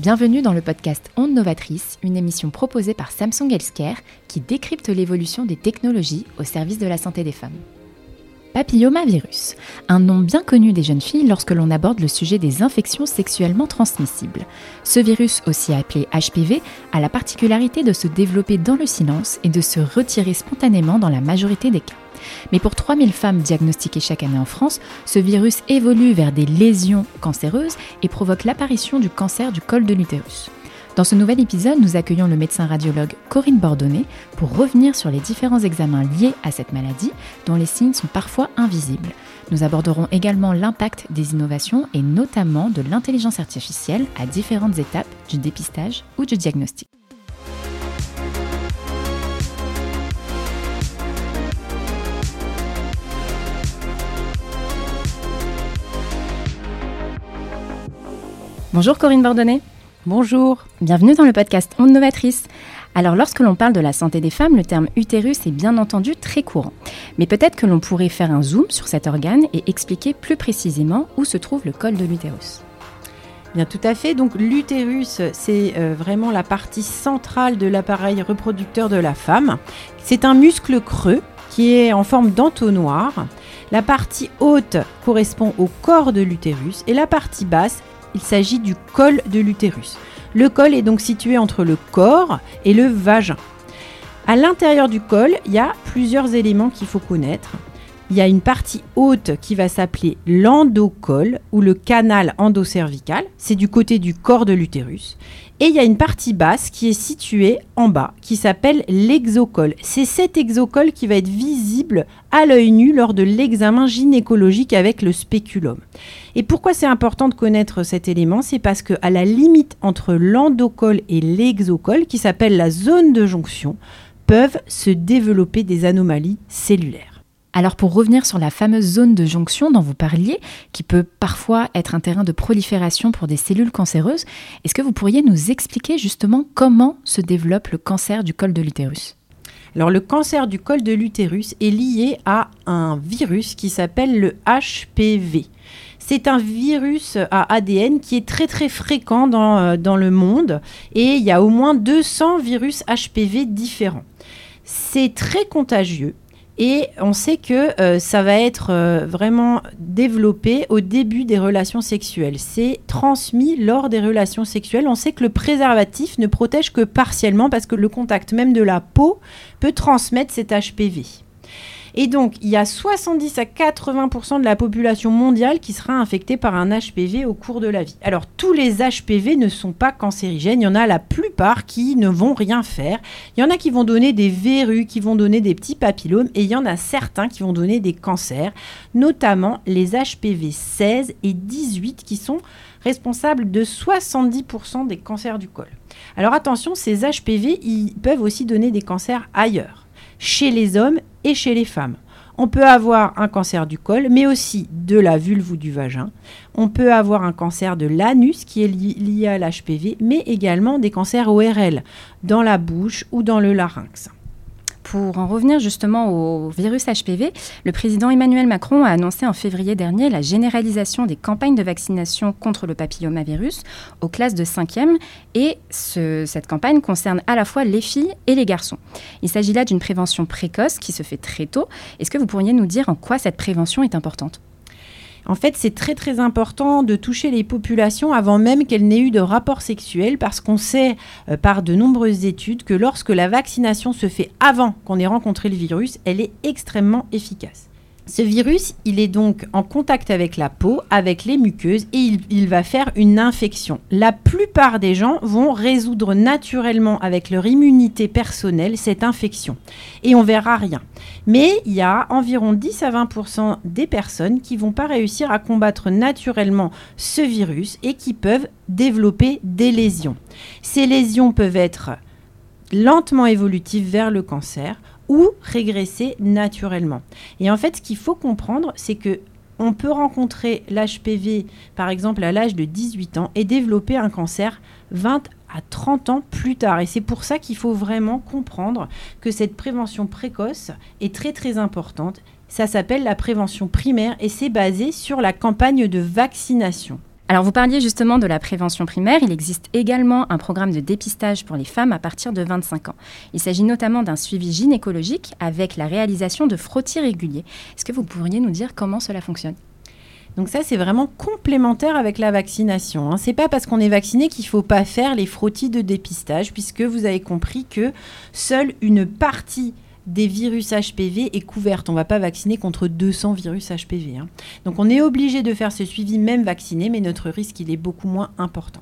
Bienvenue dans le podcast Onde Novatrice, une émission proposée par Samsung Healthcare qui décrypte l'évolution des technologies au service de la santé des femmes. Papillomavirus, un nom bien connu des jeunes filles lorsque l'on aborde le sujet des infections sexuellement transmissibles. Ce virus, aussi appelé HPV, a la particularité de se développer dans le silence et de se retirer spontanément dans la majorité des cas. Mais pour 3000 femmes diagnostiquées chaque année en France, ce virus évolue vers des lésions cancéreuses et provoque l'apparition du cancer du col de l'utérus. Dans ce nouvel épisode, nous accueillons le médecin radiologue Corinne Bordonnet pour revenir sur les différents examens liés à cette maladie dont les signes sont parfois invisibles. Nous aborderons également l'impact des innovations et notamment de l'intelligence artificielle à différentes étapes du dépistage ou du diagnostic. Bonjour Corinne Bordonnet. Bonjour. Bienvenue dans le podcast Onde Novatrice. Alors lorsque l'on parle de la santé des femmes, le terme utérus est bien entendu très courant. Mais peut-être que l'on pourrait faire un zoom sur cet organe et expliquer plus précisément où se trouve le col de l'utérus. Bien tout à fait. Donc l'utérus, c'est euh, vraiment la partie centrale de l'appareil reproducteur de la femme. C'est un muscle creux qui est en forme d'entonnoir. La partie haute correspond au corps de l'utérus et la partie basse il s'agit du col de l'utérus. Le col est donc situé entre le corps et le vagin. À l'intérieur du col, il y a plusieurs éléments qu'il faut connaître. Il y a une partie haute qui va s'appeler l'endocol ou le canal endocervical, c'est du côté du corps de l'utérus. Et il y a une partie basse qui est située en bas, qui s'appelle l'exocole. C'est cet exocole qui va être visible à l'œil nu lors de l'examen gynécologique avec le spéculum. Et pourquoi c'est important de connaître cet élément? C'est parce qu'à la limite entre l'endocole et l'exocole, qui s'appelle la zone de jonction, peuvent se développer des anomalies cellulaires. Alors pour revenir sur la fameuse zone de jonction dont vous parliez, qui peut parfois être un terrain de prolifération pour des cellules cancéreuses, est-ce que vous pourriez nous expliquer justement comment se développe le cancer du col de l'utérus? Alors le cancer du col de l'utérus est lié à un virus qui s'appelle le HPV. C'est un virus à ADN qui est très très fréquent dans, euh, dans le monde et il y a au moins 200 virus HPV différents. C'est très contagieux et on sait que euh, ça va être euh, vraiment développé au début des relations sexuelles. C'est transmis lors des relations sexuelles. On sait que le préservatif ne protège que partiellement parce que le contact même de la peau peut transmettre cet HPV. Et donc, il y a 70 à 80% de la population mondiale qui sera infectée par un HPV au cours de la vie. Alors, tous les HPV ne sont pas cancérigènes. Il y en a la plupart qui ne vont rien faire. Il y en a qui vont donner des verrues, qui vont donner des petits papillomes. Et il y en a certains qui vont donner des cancers, notamment les HPV 16 et 18 qui sont responsables de 70% des cancers du col. Alors attention, ces HPV, ils peuvent aussi donner des cancers ailleurs chez les hommes et chez les femmes. On peut avoir un cancer du col, mais aussi de la vulve ou du vagin. On peut avoir un cancer de l'anus qui est lié à l'HPV, mais également des cancers ORL dans la bouche ou dans le larynx. Pour en revenir justement au virus HPV, le président Emmanuel Macron a annoncé en février dernier la généralisation des campagnes de vaccination contre le papillomavirus aux classes de 5e et cette campagne concerne à la fois les filles et les garçons. Il s'agit là d'une prévention précoce qui se fait très tôt. Est-ce que vous pourriez nous dire en quoi cette prévention est importante? En fait, c'est très très important de toucher les populations avant même qu'elles n'aient eu de rapport sexuel parce qu'on sait euh, par de nombreuses études que lorsque la vaccination se fait avant qu'on ait rencontré le virus, elle est extrêmement efficace. Ce virus, il est donc en contact avec la peau, avec les muqueuses, et il, va faire une infection. La plupart des gens vont résoudre naturellement avec leur immunité personnelle cette infection. Et on verra rien. Mais il y a environ 10 à 20% des personnes qui vont pas réussir à combattre naturellement ce virus et qui peuvent développer des lésions. Ces lésions peuvent être lentement évolutives vers le cancer ou régresser naturellement. Et en fait, ce qu'il faut comprendre, c'est que on peut rencontrer l'HPV, par exemple, à l'âge de 18 ans et développer un cancer 20 à 30 ans plus tard. Et c'est pour ça qu'il faut vraiment comprendre que cette prévention précoce est très très importante. Ça s'appelle la prévention primaire et c'est basé sur la campagne de vaccination. Alors vous parliez justement de la prévention primaire. Il existe également un programme de dépistage pour les femmes à partir de 25 ans. Il s'agit notamment d'un suivi gynécologique avec la réalisation de frottis réguliers. Est-ce que vous pourriez nous dire comment cela fonctionne? Donc ça, c'est vraiment complémentaire avec la vaccination. Hein. C'est pas parce qu'on est vacciné qu'il faut pas faire les frottis de dépistage, puisque vous avez compris que seule une partie des virus HPV est couverte. On ne va pas vacciner contre 200 virus HPV. Hein. Donc on est obligé de faire ce suivi même vacciné, mais notre risque, il est beaucoup moins important.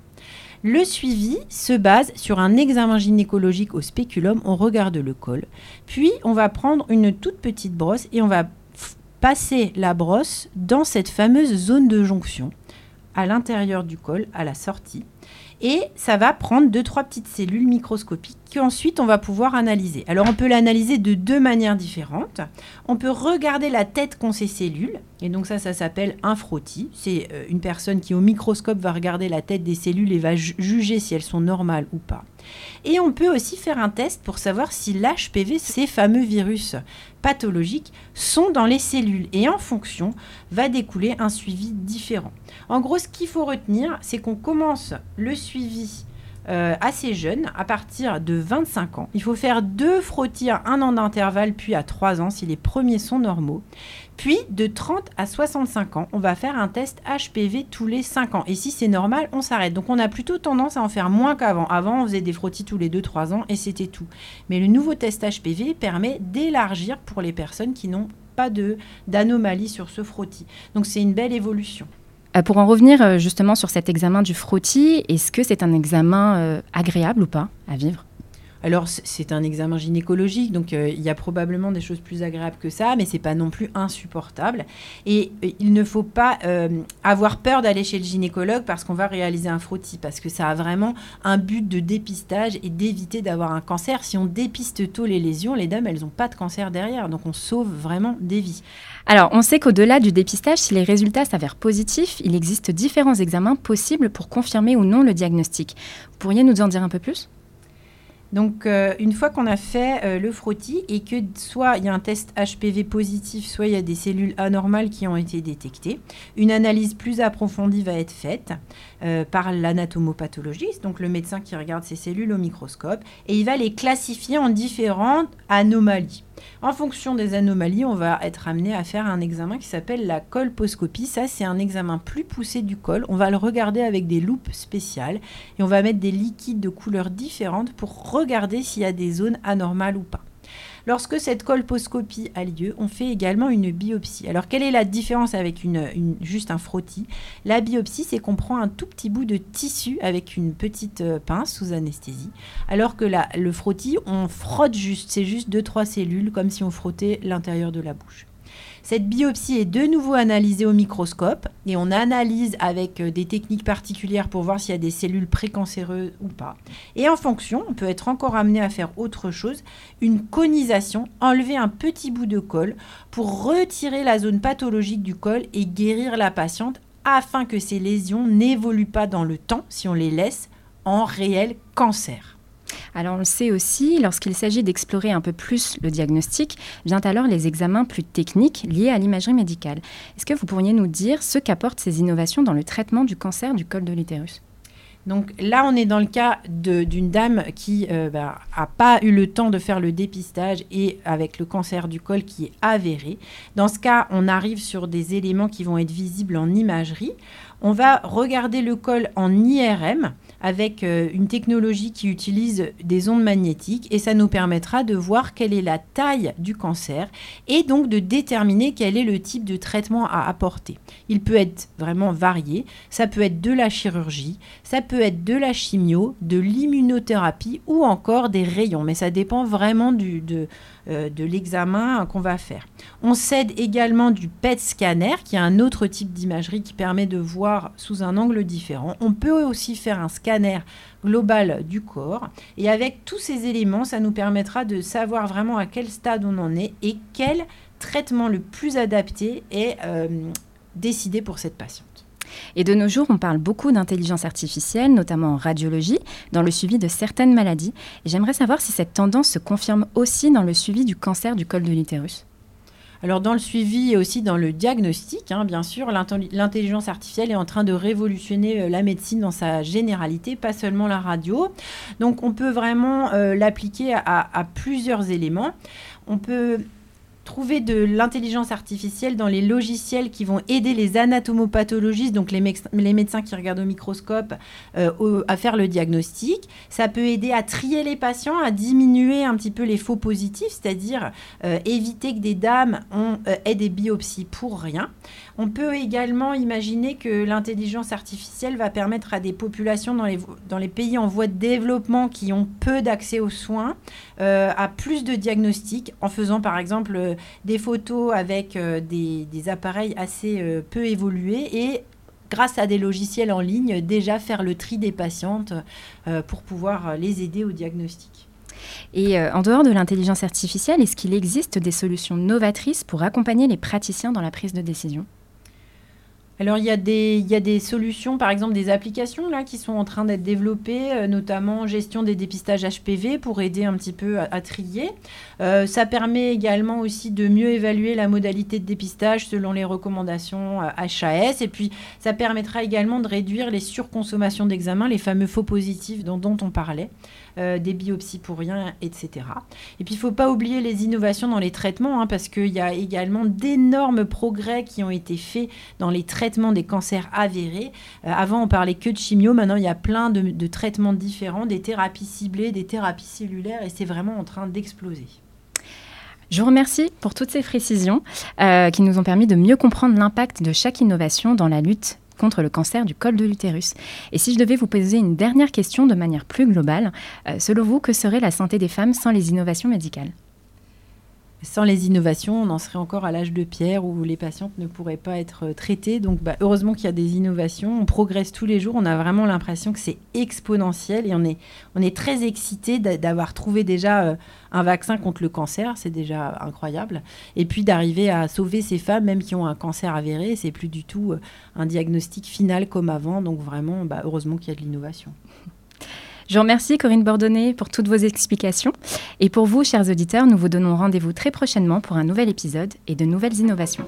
Le suivi se base sur un examen gynécologique au spéculum. On regarde le col. Puis on va prendre une toute petite brosse et on va passer la brosse dans cette fameuse zone de jonction à l'intérieur du col, à la sortie et ça va prendre deux trois petites cellules microscopiques qu'ensuite on va pouvoir analyser. Alors on peut l'analyser de deux manières différentes. On peut regarder la tête qu'ont ces cellules et donc ça ça s'appelle un frottis. C'est euh, une personne qui au microscope va regarder la tête des cellules et va juger si elles sont normales ou pas. Et on peut aussi faire un test pour savoir si l'HPV, ces fameux virus pathologiques, sont dans les cellules. Et en fonction, va découler un suivi différent. En gros, ce qu'il faut retenir, c'est qu'on commence le suivi euh, assez jeune, à partir de 25 ans. Il faut faire deux frottis à un an d'intervalle, puis à 3 ans si les premiers sont normaux. Puis de 30 à 65 ans, on va faire un test HPV tous les 5 ans. Et si c'est normal, on s'arrête. Donc on a plutôt tendance à en faire moins qu'avant. Avant, on faisait des frottis tous les 2-3 ans et c'était tout. Mais le nouveau test HPV permet d'élargir pour les personnes qui n'ont pas d'anomalie sur ce frottis. Donc c'est une belle évolution. Euh, pour en revenir euh, justement sur cet examen du frottis, est-ce que c'est un examen euh, agréable ou pas à vivre? Alors, c'est un examen gynécologique, donc euh, il y a probablement des choses plus agréables que ça, mais c'est pas non plus insupportable. Et euh, il ne faut pas euh, avoir peur d'aller chez le gynécologue parce qu'on va réaliser un frottis, parce que ça a vraiment un but de dépistage et d'éviter d'avoir un cancer. Si on dépiste tôt les lésions, les dames, elles n'ont pas de cancer derrière, donc on sauve vraiment des vies. Alors, on sait qu'au-delà du dépistage, si les résultats s'avèrent positifs, il existe différents examens possibles pour confirmer ou non le diagnostic. Vous pourriez nous en dire un peu plus? Donc, euh, une fois qu'on a fait euh, le frottis et que soit il y a un test HPV positif, soit il y a des cellules anormales qui ont été détectées, une analyse plus approfondie va être faite euh, par l'anatomopathologiste, donc le médecin qui regarde ces cellules au microscope, et il va les classifier en différentes anomalies. En fonction des anomalies, on va être amené à faire un examen qui s'appelle la colposcopie. Ça, c'est un examen plus poussé du col. On va le regarder avec des loupes spéciales et on va mettre des liquides de couleurs différentes pour regarder s'il y a des zones anormales ou pas. Lorsque cette colposcopie a lieu, on fait également une biopsie. Alors, quelle est la différence avec juste un frottis? La biopsie, c'est qu'on prend un tout petit bout de tissu avec une petite euh, pince sous anesthésie, alors que le frottis, on frotte juste, c'est juste deux trois cellules, comme si on frottait l'intérieur de la bouche. Cette biopsie est de nouveau analysée au microscope et on analyse avec euh, des techniques particulières pour voir s'il y a des cellules précancéreuses ou pas. Et en fonction, on peut être encore amené à faire autre chose, une conisation, enlever un petit bout de col pour retirer la zone pathologique du col et guérir la patiente afin que ces lésions n'évoluent pas dans le temps si on les laisse en réel cancer. Alors on le sait aussi, lorsqu'il s'agit d'explorer un peu plus le diagnostic, vient alors les examens plus techniques liés à l'imagerie médicale. Est-ce que vous pourriez nous dire ce qu'apportent ces innovations dans le traitement du cancer du col de l'utérus? Donc là, on est dans le cas d'une dame qui n'a euh, bah, pas eu le temps de faire le dépistage et avec le cancer du col qui est avéré. Dans ce cas, on arrive sur des éléments qui vont être visibles en imagerie. On va regarder le col en IRM avec euh, une technologie qui utilise des ondes magnétiques et ça nous permettra de voir quelle est la taille du cancer et donc de déterminer quel est le type de traitement à apporter. Il peut être vraiment varié, ça peut être de la chirurgie, ça peut être de la chimio, de l'immunothérapie ou encore des rayons, mais ça dépend vraiment du, euh, de l'examen qu'on va faire. On s'aide également du PET scanner, qui est un autre type d'imagerie qui permet de voir sous un angle différent. On peut aussi faire un scanner global du corps. Et avec tous ces éléments, ça nous permettra de savoir vraiment à quel stade on en est et quel traitement le plus adapté est euh, décidé pour cette patiente. Et de nos jours, on parle beaucoup d'intelligence artificielle, notamment en radiologie, dans le suivi de certaines maladies. J'aimerais savoir si cette tendance se confirme aussi dans le suivi du cancer du col de l'utérus. Alors dans le suivi et aussi dans le diagnostic, hein, bien sûr, l'intelligence artificielle est en train de révolutionner euh, la médecine dans sa généralité, pas seulement la radio. Donc on peut vraiment euh, l'appliquer à, à plusieurs éléments. On peut trouver de l'intelligence artificielle dans les logiciels qui vont aider les anatomopathologistes, donc les, médecins qui regardent au microscope, euh, à faire le diagnostic. Ça peut aider à trier les patients, à diminuer un petit peu les faux positifs, c'est-à-dire euh, éviter que des dames ont, euh, aient des biopsies pour rien. On peut également imaginer que l'intelligence artificielle va permettre à des populations dans les, pays en voie de développement qui ont peu d'accès aux soins à plus de diagnostics en faisant par exemple des photos avec euh, des, appareils assez euh, peu évolués et grâce à des logiciels en ligne, déjà faire le tri des patientes euh, pour pouvoir les aider au diagnostic. Et en dehors de l'intelligence artificielle, est-ce qu'il existe des solutions novatrices pour accompagner les praticiens dans la prise de décision? Alors, il y, a des, il y a des solutions, par exemple des applications là, qui sont en train d'être développées, euh, notamment gestion des dépistages HPV pour aider un petit peu à, trier. Euh, ça permet également aussi de mieux évaluer la modalité de dépistage selon les recommandations HAS. Et puis, ça permettra également de réduire les surconsommations d'examens, les fameux faux positifs dont, dont on parlait. Euh, des biopsies pour rien, etc. Et puis il ne faut pas oublier les innovations dans les traitements, hein, parce qu'il y a également d'énormes progrès qui ont été faits dans les traitements des cancers avérés. Euh, avant, on parlait que de chimio, maintenant il y a plein de, traitements différents, des thérapies ciblées, des thérapies cellulaires, et c'est vraiment en train d'exploser. Je vous remercie pour toutes ces précisions euh, qui nous ont permis de mieux comprendre l'impact de chaque innovation dans la lutte contre le cancer du col de l'utérus. Et si je devais vous poser une dernière question de manière plus globale, euh, selon vous, que serait la santé des femmes sans les innovations médicales? Sans les innovations, on en serait encore à l'âge de pierre où les patientes ne pourraient pas être euh, traitées. Donc bah, heureusement qu'il y a des innovations, on progresse tous les jours, on a vraiment l'impression que c'est exponentiel et on est, on est très excité d'avoir trouvé déjà euh, un vaccin contre le cancer, c'est déjà incroyable. Et puis d'arriver à sauver ces femmes, même qui ont un cancer avéré, c'est plus du tout euh, un diagnostic final comme avant. Donc vraiment, bah, heureusement qu'il y a de l'innovation. Je remercie Corinne Bordonnet pour toutes vos explications. Et pour vous, chers auditeurs, nous vous donnons rendez-vous très prochainement pour un nouvel épisode et de nouvelles innovations.